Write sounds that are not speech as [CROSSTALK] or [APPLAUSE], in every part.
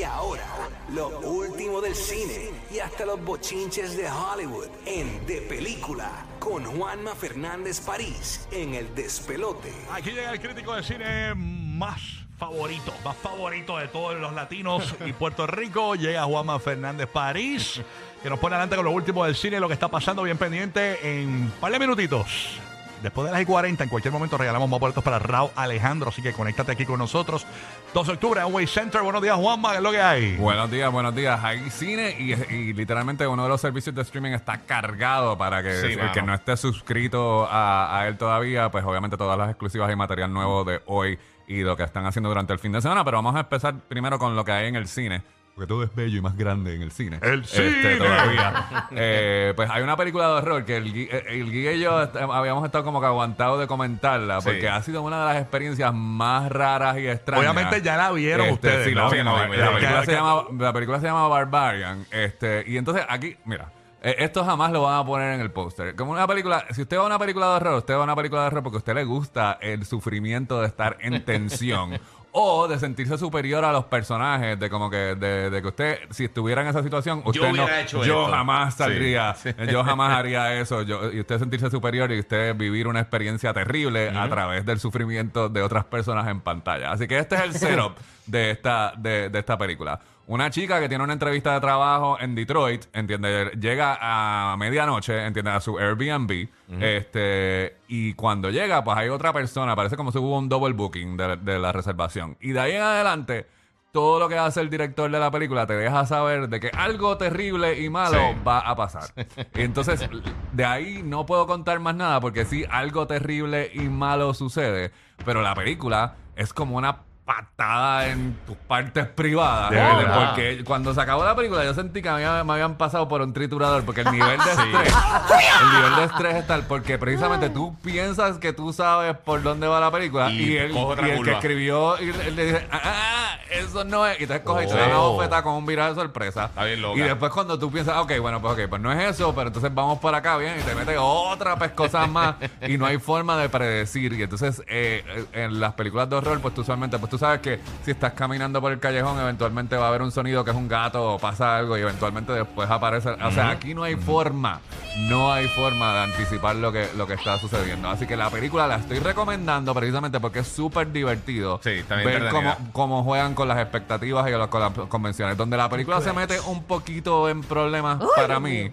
Y ahora, lo último del cine y hasta los bochinches de Hollywood en De Película con Juanma Fernández París en El Despelote. Aquí llega el crítico de cine más favorito, más favorito de todos los latinos [LAUGHS] y Puerto Rico. Llega Juanma Fernández París, que nos pone adelante con lo último del cine, lo que está pasando bien pendiente en un par de minutitos. Después de las y 40, en cualquier momento regalamos más boletos para Raúl Alejandro, así que conéctate aquí con nosotros. 2 de octubre, Way Center. Buenos días, Juanma, ¿qué es lo que hay? Buenos días, buenos días. Hay cine y, y literalmente uno de los servicios de streaming está cargado para que Sí, el que no esté suscrito a, a él todavía, pues obviamente todas las exclusivas y material nuevo de hoy y lo que están haciendo durante el fin de semana. Pero vamos a empezar primero con lo que hay en el cine. Porque todo es bello y más grande en el cine. ¡El Este, cine! todavía. Eh, pues hay una película de horror que el, Gui- eh, el Guille y yo est- habíamos estado como que aguantados de comentarla. Sí. Porque ha sido una de las experiencias más raras y extrañas. Obviamente ya la vieron Este, ustedes. sí, ¿no? la película se llama- la película se llama Barbarian. Este, y entonces aquí, mira. eh, Esto jamás lo van a poner en el póster. Como una película, si usted va a una película de horror, usted va a una película de horror porque a usted le gusta el sufrimiento de estar en tensión. [LAUGHS] O de sentirse superior a los personajes, de como que, de, de que usted, si estuviera en esa situación, usted no, hubiera hecho yo esto. jamás Sí. saldría, yo jamás haría eso, yo, y usted sentirse superior y usted vivir una experiencia terrible a través del sufrimiento de otras personas en pantalla. Así que este es el setup [LAUGHS] de esta, de, de esta película. Una chica que tiene una entrevista de trabajo en Detroit, entiende, llega a medianoche, entiende, a su Airbnb, este, y cuando llega, pues hay otra persona, parece como si hubo un double booking de, de la reservación. Y de ahí en adelante, todo lo que hace el director de la película te deja saber de que algo terrible y malo Sí. va a pasar. [LAUGHS] Y entonces, de ahí no puedo contar más nada porque sí, algo terrible y malo sucede, pero la película es como una patada en tus partes privadas. De verdad. Porque cuando se acabó la película yo sentí que me, había- me habían pasado por un triturador porque el [LAUGHS] nivel de estrés, el nivel de estrés es tal porque precisamente tú piensas que tú sabes por dónde va la película y, Y el, coge otra y el que curva. escribió y él le dice, ah, ah, eso no es, y coge y te da una Oh. bofeta con un viral de sorpresa. Está bien loca. Y después cuando tú piensas, ok, bueno, pues ok, pues no es eso, pero entonces vamos por acá, bien, y te mete otra pescosa más y no hay forma de predecir. Y entonces eh, en las películas de horror, pues tú usualmente, pues tú sabes que si estás caminando por el callejón, eventualmente va a haber un sonido que es un gato o pasa algo y eventualmente después aparece. O sea, aquí no hay forma, no hay forma de anticipar lo que, lo que está sucediendo. Así que la película la estoy recomendando precisamente porque es súper divertido Sí, ver cómo, cómo juegan con las expectativas y con las convenciones. Donde la película se mete un poquito en problemas para mí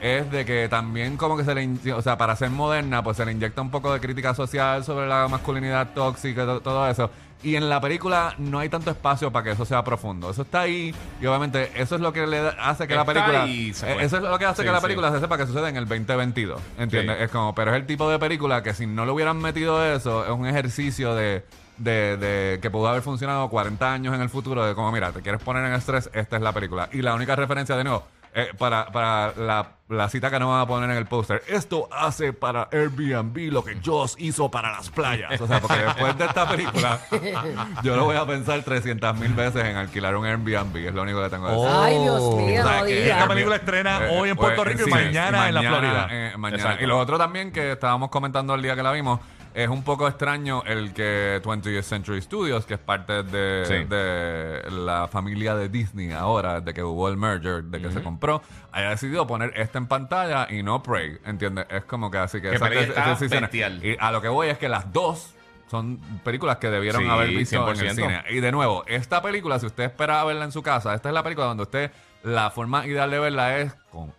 es de que también como que se le, o sea, para ser moderna, pues se le inyecta un poco de crítica social sobre la masculinidad tóxica y to- todo eso. Y en la película no hay tanto espacio para que eso sea profundo. Eso está ahí y obviamente eso es lo que le hace que la película... ahí, fue. eso es lo que hace Sí, que la sí. película se sepa que sucede en el 2022. ¿Entiendes? Sí. Es como, pero es el tipo de película que si no le hubieran metido eso, es un ejercicio de, de, de que pudo haber funcionado 40 años en el futuro. De como, mira, te quieres poner en estrés, esta es la película. Y la única referencia, de nuevo, eh, para, para la, la cita que no van a poner en el póster. Esto hace para Airbnb lo que Joss hizo para las playas. O sea, porque después de esta película, [LAUGHS] yo lo voy a pensar 300 mil veces en alquilar un Airbnb. Es lo único que tengo que decir. Ay, Dios mío, O sea, no que digas. Esta película estrena Eh, hoy en pues, Puerto Rico y sí, mañana en la Florida. eh, mañana. Y lo otro también que estábamos comentando el día que la vimos, es un poco extraño el que 20th Century Studios, que es parte de, Sí. de la familia de Disney ahora, de que hubo el merger, de que se compró, haya decidido poner esta en pantalla y no Prey, ¿entiendes? Es como que así que... Que esas. Y a lo que voy es que las dos son películas que debieron Sí, haber visto en el 100%. cine. Y de nuevo, esta película, si usted espera verla en su casa, esta es la película donde usted, la forma ideal de verla es con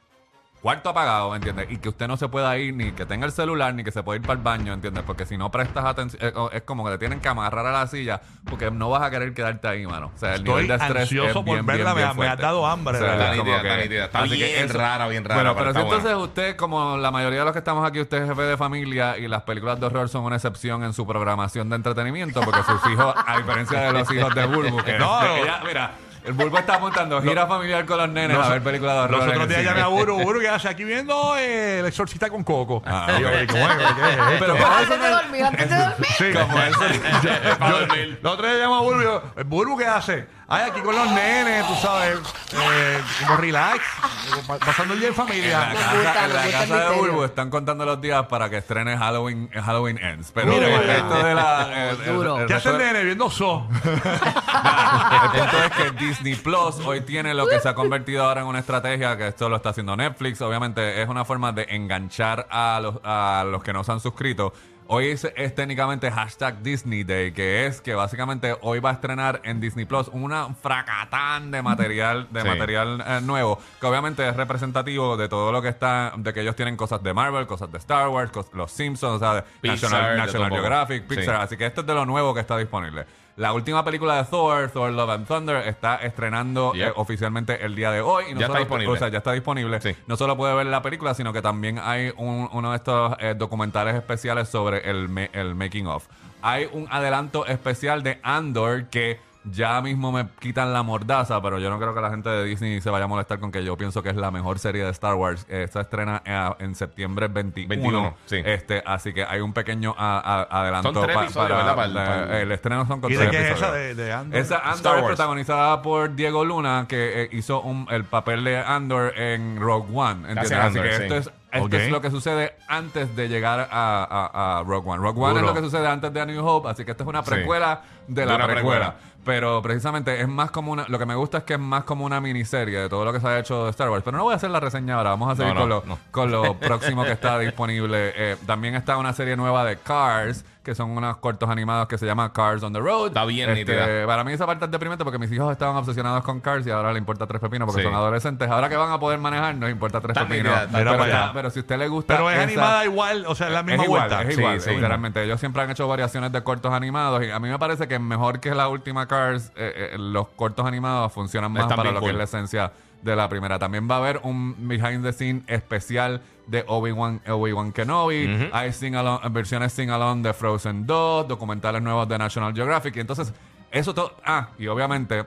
cuarto apagado, ¿entiendes? Y que usted no se pueda ir, ni que tenga el celular, ni que se pueda ir para el baño, ¿entiendes? Porque si no prestas atención, eh, es como que te tienen que amarrar a la silla, porque no vas a querer quedarte ahí, mano. O sea, el Estoy nivel de estrés ansioso es por bien, verla, bien, me bien ha- me ha fuerte. dado hambre, O sea, de verdad. es como Está que- nítida, está nítida. Está así que bien rara, bien rara, Bueno, pero pero si buena. entonces usted, como la mayoría de los que estamos aquí, usted es jefe de familia y las películas de horror son una excepción en su programación de entretenimiento, porque sus hijos, a diferencia de los hijos de Bulbo, que [LAUGHS] No. que ella- mira, el Bulbo está montando gira familiar con los nenes a ver películas de horror. Los otros días llamé a Buru, Buru, que hace aquí viendo eh, el exorcista con Coco. Ah, Y yo, ok. ¿qué, bueno, ¿qué es esto? Pero para eso Antes de no- dormir, antes de dormir. Sí, como eso. Los otros días a Buru y yo, Buru, ¿qué hace? Ay, aquí con los nenes, tú sabes, eh, como relax, pa- pasando el día en En la familia. Me casa, gusta, en la gusta casa de. Bulbo están contando los días para que estrene Halloween, Halloween Ends. Pero Mira, el vaya. resto de la. el- el- el ¿Qué hace el de- nene viendo So? [LAUGHS] el punto es es que Disney Plus hoy tiene lo que se ha convertido ahora en una estrategia, que esto lo está haciendo Netflix, obviamente es una forma de enganchar a los, a los que no se han suscrito. Hoy es, es técnicamente hashtag Disney Day, que es que básicamente hoy va a estrenar en Disney Plus una fracatán de material, de Sí. material eh, nuevo, que obviamente es representativo de todo lo que está, de que ellos tienen cosas de Marvel, cosas de Star Wars, cos- los Simpsons, o sea, de Pixar, National, National. Geographic, Sí. Pixar, así que esto es de lo nuevo que está disponible. La última película de Thor, Thor Love and Thunder, está estrenando eh, oficialmente el día de hoy. Y no Ya está solo- disponible. O sea, ya está disponible. Sí. No solo puede ver la película, sino que también hay un- uno de estos eh, documentales especiales sobre el, me- el making of. Hay un adelanto especial de Andor que ya mismo me quitan la mordaza, pero yo no creo que la gente de Disney se vaya a molestar con que yo pienso que es la mejor serie de Star Wars. Esta estrena eh, en septiembre 21. 21, sí. Este, así que hay un pequeño a- a- adelanto Son tres pa- episodios, para, el- la- para el- el estreno son con ¿Y de tres qué es episodios. esa de, de Andor? Esa Andor Star es Wars. protagonizada por Diego Luna, que eh, hizo un- el papel de Andor en Rogue One. ¿entiendes? Así Andor, que sí. esto, es, esto es lo que sucede antes de llegar a, a- a Rogue One. Rogue One Duro. es lo que sucede antes de A New Hope, así que esto es una precuela de De la precuela. precuela. Pero precisamente es más como una. Lo que me gusta es que es más como una miniserie de todo lo que se ha hecho de Star Wars. Pero no voy a hacer la reseña ahora. Vamos a seguir No, con, lo, no. con lo [LAUGHS] próximo que está disponible. Eh, también está una serie nueva de Cars, que son unos cortos animados que se llama Cars on the Road. Está bien Este, nítida. Para mí esa parte es deprimente porque mis hijos estaban obsesionados con Cars y ahora le importa tres pepinos porque Sí. son adolescentes. Ahora que van a poder manejar, nos importa tres Está pepinos. nítida, pero, pero si a usted le gusta. Pero es esa- animada igual, o sea, es la misma es igual, vuelta. Es Sí, igual, sí. literalmente. Ellos siempre han hecho variaciones de cortos animados y a mí me parece que mejor que la última Cars, eh, eh, los cortos animados funcionan más Están para bien lo que es la esencia de la primera. También va a haber un behind the scene especial de Obi-Wan Obi-Wan Kenobi. Ujú. Hay sing along- versiones sing-along de Frozen 2, documentales nuevos de National Geographic. Y entonces, eso todo... Ah, y obviamente...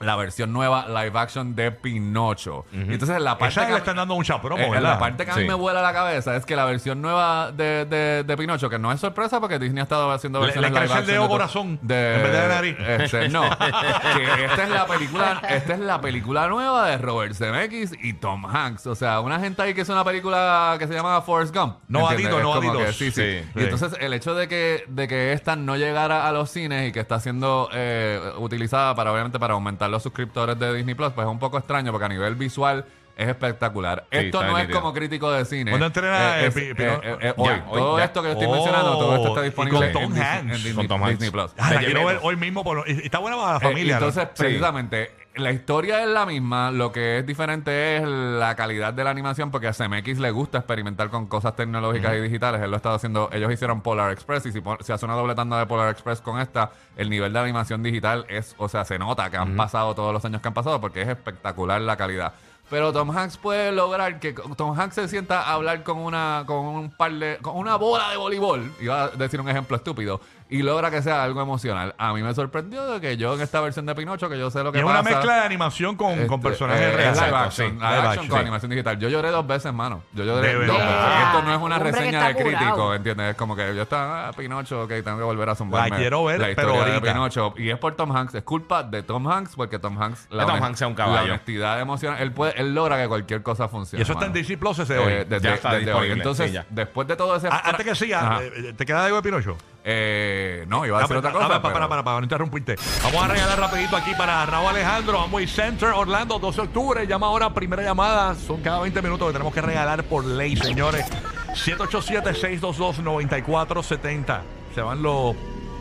La versión nueva live action de Pinocho. Y entonces la parte Esa que le están dando mucha promo, eh, ¿verdad? la parte que a mí me vuela la cabeza es que la versión nueva de, de, de Pinocho, que no es sorpresa porque Disney ha estado haciendo Le- versiones le live crece el action dedo de corazón en vez de la nariz. este, no. [LAUGHS] que esta es la película, esta es la película nueva de Robert Zemeckis y Tom Hanks. O sea, una gente ahí que es una película que se llama Forrest Gump. No adito, no que sí, sí. Sí. Y entonces el hecho de que, de que esta no llegara a los cines y que está siendo eh, utilizada para obviamente para aumentar los suscriptores de Disney Plus, pues es un poco extraño porque a nivel visual es espectacular. Sí, esto no es nítido. como crítico de cine. ¿Cuándo entrena, eh, es- Pi- Pino? eh, hoy. Ya, hoy, todo ya. esto que yo estoy Oh, mencionando, todo esto está y disponible con en Tom Disney- Hanks. en Disney, Con Tom. Disney Plus. Ah, la quiero ver hoy mismo. por- está buena para la Eh, familia. ¿no? entonces, Sí. precisamente, la historia es la misma. Lo que es diferente es la calidad de la animación, porque a CMX le gusta experimentar con cosas tecnológicas y digitales. Él lo ha estado haciendo. Ellos hicieron Polar Express y si se hace una doble tanda de Polar Express con esta, el nivel de animación digital es, o sea, se nota que han pasado todos los años que han pasado porque es espectacular la calidad. Pero Tom Hanks puede lograr que Tom Hanks se sienta a hablar con una con un par de con una bola de voleibol, iba a decir un ejemplo estúpido, y logra que sea algo emocional. A mí me sorprendió de que yo en esta versión de Pinocho, que yo sé lo que Y es pasa. una mezcla de animación con, con este, personajes eh, reales. Live action, sí. live action action, con sí. animación digital. Yo lloré dos veces, mano. Yo lloré De dos verdad. veces. Esto no es una Hombre reseña de crítico. ¿entiendes? Es como que yo estaba, ah, Pinocho, ok, tengo que volver a zumbarme. La quiero ver, la pero historia de ahorita. Pinocho. Y es por Tom Hanks. Es culpa de Tom Hanks porque Tom Hanks... Que Tom Hanks sea un caballo. La honestidad emocional. Él, puede, él logra que cualquier cosa funcione. Y eso está en. Disney Plus ese hoy. Eh, desde, Ya está desde hoy. Entonces, sí, ya. después de todo ese... Ah, antes que siga, Ajá. eh, ¿te queda algo de Pinocho? Eh, no, iba a Ah, decir para, otra cosa. para, para, pero- para, para, no interrumpirte. Vamos a regalar rapidito aquí para Raúl Alejandro, Amway Center, Orlando, 12 de octubre. Llama ahora, primera llamada. Son cada 20 minutos que tenemos que regalar por ley, señores. 787-622-9470. Se van los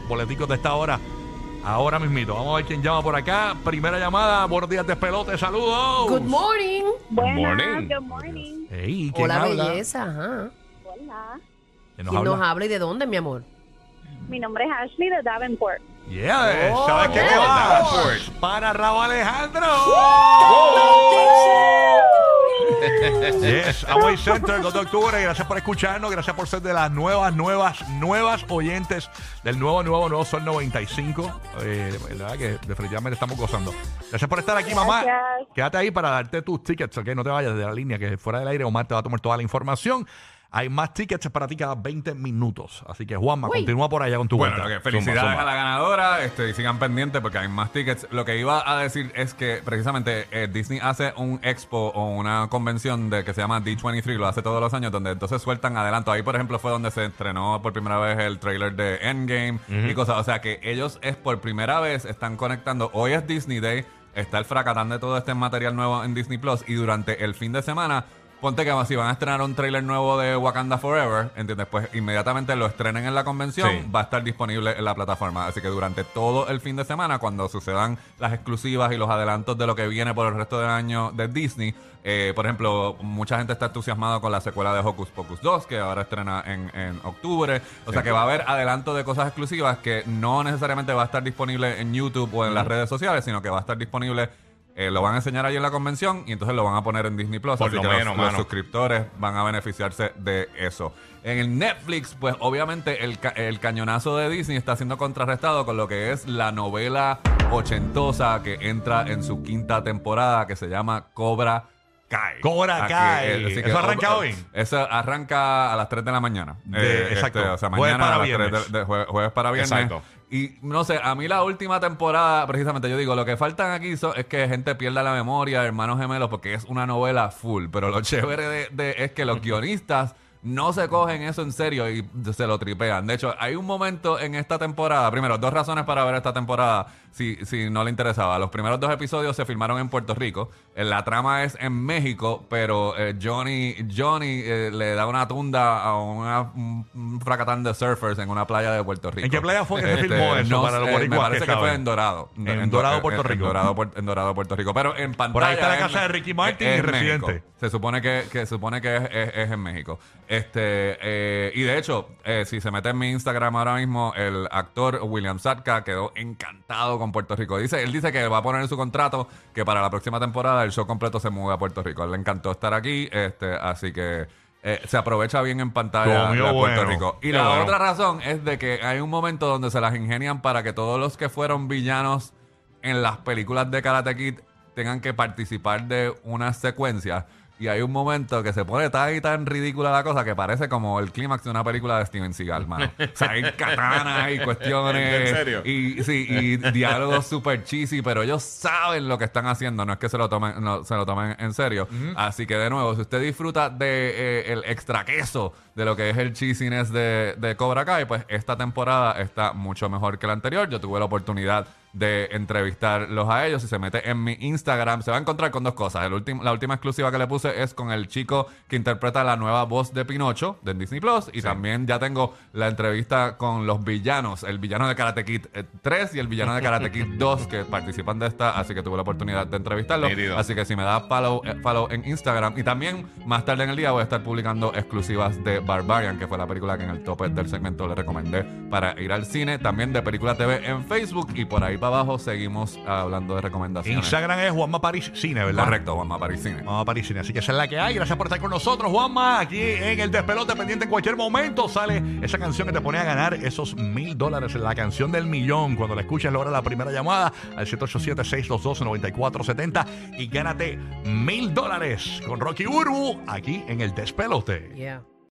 boleticos de esta hora. Ahora mismito. Vamos a ver quién llama por acá. Primera llamada. Buenos días, despelote. Saludos. Good morning. morning. Buenas, good morning. Ey, ¿quién Hola, habla? belleza. Ajá. Hola. ¿Quién nos ¿Quién nos habla? habla y de dónde, mi amor? Mi nombre es Ashley de Davenport. Yeah, Oh, ¿sabes qué te va? Davenport. Para Raúl Alejandro. Yes, Amway Center, 2 de octubre. Gracias por escucharnos. Gracias por ser de las nuevas, nuevas, nuevas oyentes del nuevo, nuevo, nuevo Sol 95. Eh, la verdad que definitivamente estamos gozando. Gracias por estar aquí, mamá. Gracias. Quédate ahí para darte tus tickets, ¿ok? No te vayas de la línea, que fuera del aire Omar te va a tomar toda la información. Hay más tickets para ti cada 20 minutos. Así que, Juanma, Uy. continúa por allá con tu Bueno, vuelta. felicidades Zumba, zumba. a la ganadora este, y sigan pendientes porque hay más tickets. Lo que iba a decir es que precisamente eh, Disney hace un expo o una convención de que se llama D23, lo hace todos los años, donde entonces sueltan adelanto. Ahí, por ejemplo, fue donde se estrenó por primera vez el trailer de Endgame y cosas. O sea que ellos es por primera vez están conectando. Hoy es Disney Day, está el fracatán de todo este material nuevo en Disney Plus y durante el fin de semana. Ponte que si van a estrenar un trailer nuevo de Wakanda Forever, ¿entiendes? Pues inmediatamente lo estrenen en la convención, Sí. va a estar disponible en la plataforma. Así que durante todo el fin de semana, cuando sucedan las exclusivas y los adelantos de lo que viene por el resto del año de Disney, eh, por ejemplo, mucha gente está entusiasmada con la secuela de Hocus Pocus 2, que ahora estrena en, en octubre. O sea que va a haber adelanto de cosas exclusivas que no necesariamente va a estar disponible en YouTube o en las redes sociales, sino que va a estar disponible. Eh, lo van a enseñar ahí en la convención y entonces lo van a poner en Disney Plus. Por así lo que los- menos, los, mano. suscriptores van a beneficiarse de eso. En el Netflix, pues obviamente el, ca- el cañonazo de Disney está siendo contrarrestado con lo que es la novela ochentosa que entra en su quinta temporada que se llama Cobra Kai. Cobra Aquí, eh, así ¿Eso arranca hoy? Eso arranca a las 3 de la mañana. Eh, De- exacto. o sea, Jueves mañana para a las 3 viernes. de, de jue- jueves para viernes. Exacto. Y no sé, a mí la última temporada, precisamente, yo digo, lo que faltan aquí so- es que gente pierda la memoria, hermanos gemelos, porque es una novela full. Pero lo [LAUGHS] chévere de, de- es que los guionistas no se cogen eso en serio y se lo tripean. De hecho, hay un momento en esta temporada, primero, dos razones para ver esta temporada, si, si no le interesaba. Los primeros dos episodios se filmaron en Puerto Rico. Eh, La trama es en México, pero eh, Johnny, Johnny eh, le da una tunda a una, un, fracatán de surfers en una playa de Puerto Rico. ¿En qué playa fue que se Este, filmó eso no para los boricuas Me parece que que, fue en Dorado. En Dorado, Puerto en- Rico. En Dorado, en Dorado, Puerto Rico. Pero en pantalla. Por ahí está la casa de Ricky Martin y en Residente. México. Se supone que, que se supone que es, es- es en México. Este, eh, y de hecho, eh, si se mete en mi Instagram ahora mismo, el actor William Satka quedó encantado con Puerto Rico. Dice, él dice que va a poner en su contrato que para la próxima temporada el show completo se mueve a Puerto Rico. A él le encantó estar aquí, este, así que eh, se aprovecha bien en pantalla de Puerto bueno. Rico. Y Qué la bueno. otra razón es de que hay un momento donde se las ingenian para que todos los que fueron villanos en las películas de Karate Kid tengan que participar de unas secuencias. Y hay un momento que se pone tan y tan ridícula la cosa que parece como el clímax de una película de Steven Seagal, mano. O sea, hay katanas y cuestiones. ¿En serio? Y, sí, y diálogos super cheesy, pero ellos saben lo que están haciendo, no es que se lo tomen, no, se lo tomen en serio. Así que de nuevo, si usted disfruta de eh, el extra queso de lo que es el cheesiness de, de Cobra Kai, pues esta temporada está mucho mejor que la anterior. Yo tuve la oportunidad de entrevistarlos a ellos. Si se mete en mi Instagram, se va a encontrar con dos cosas. El la última exclusiva que le puse es con el chico que interpreta la nueva voz de Pinocho de Disney Plus. Y también ya tengo la entrevista con los villanos, el villano de Karate Kid eh, 3 y el villano de Karate Kid [LAUGHS] 2 que participan de esta. Así que tuve la oportunidad de entrevistarlos. Así que si me das follow, eh, follow en Instagram. Y también más tarde en el día voy a estar publicando exclusivas de Barbarian, que fue la película que en el tope del segmento le recomendé para ir al cine. También de Película TV en Facebook. Y por ahí para abajo seguimos hablando de recomendaciones. Instagram es Juanma París Cine, ¿verdad? Correcto, Juanma París Cine. Vamos a París Cine. Así que esa es la que hay. Gracias por estar con nosotros, Juanma. Aquí en el despelote pendiente en cualquier momento sale esa canción que te pone a ganar esos mil dólares. La canción del millón. Cuando la escuches, logra la primera llamada al 787-622-9470 y gánate mil dólares con Rocky Urbu aquí en el despelote. Yeah.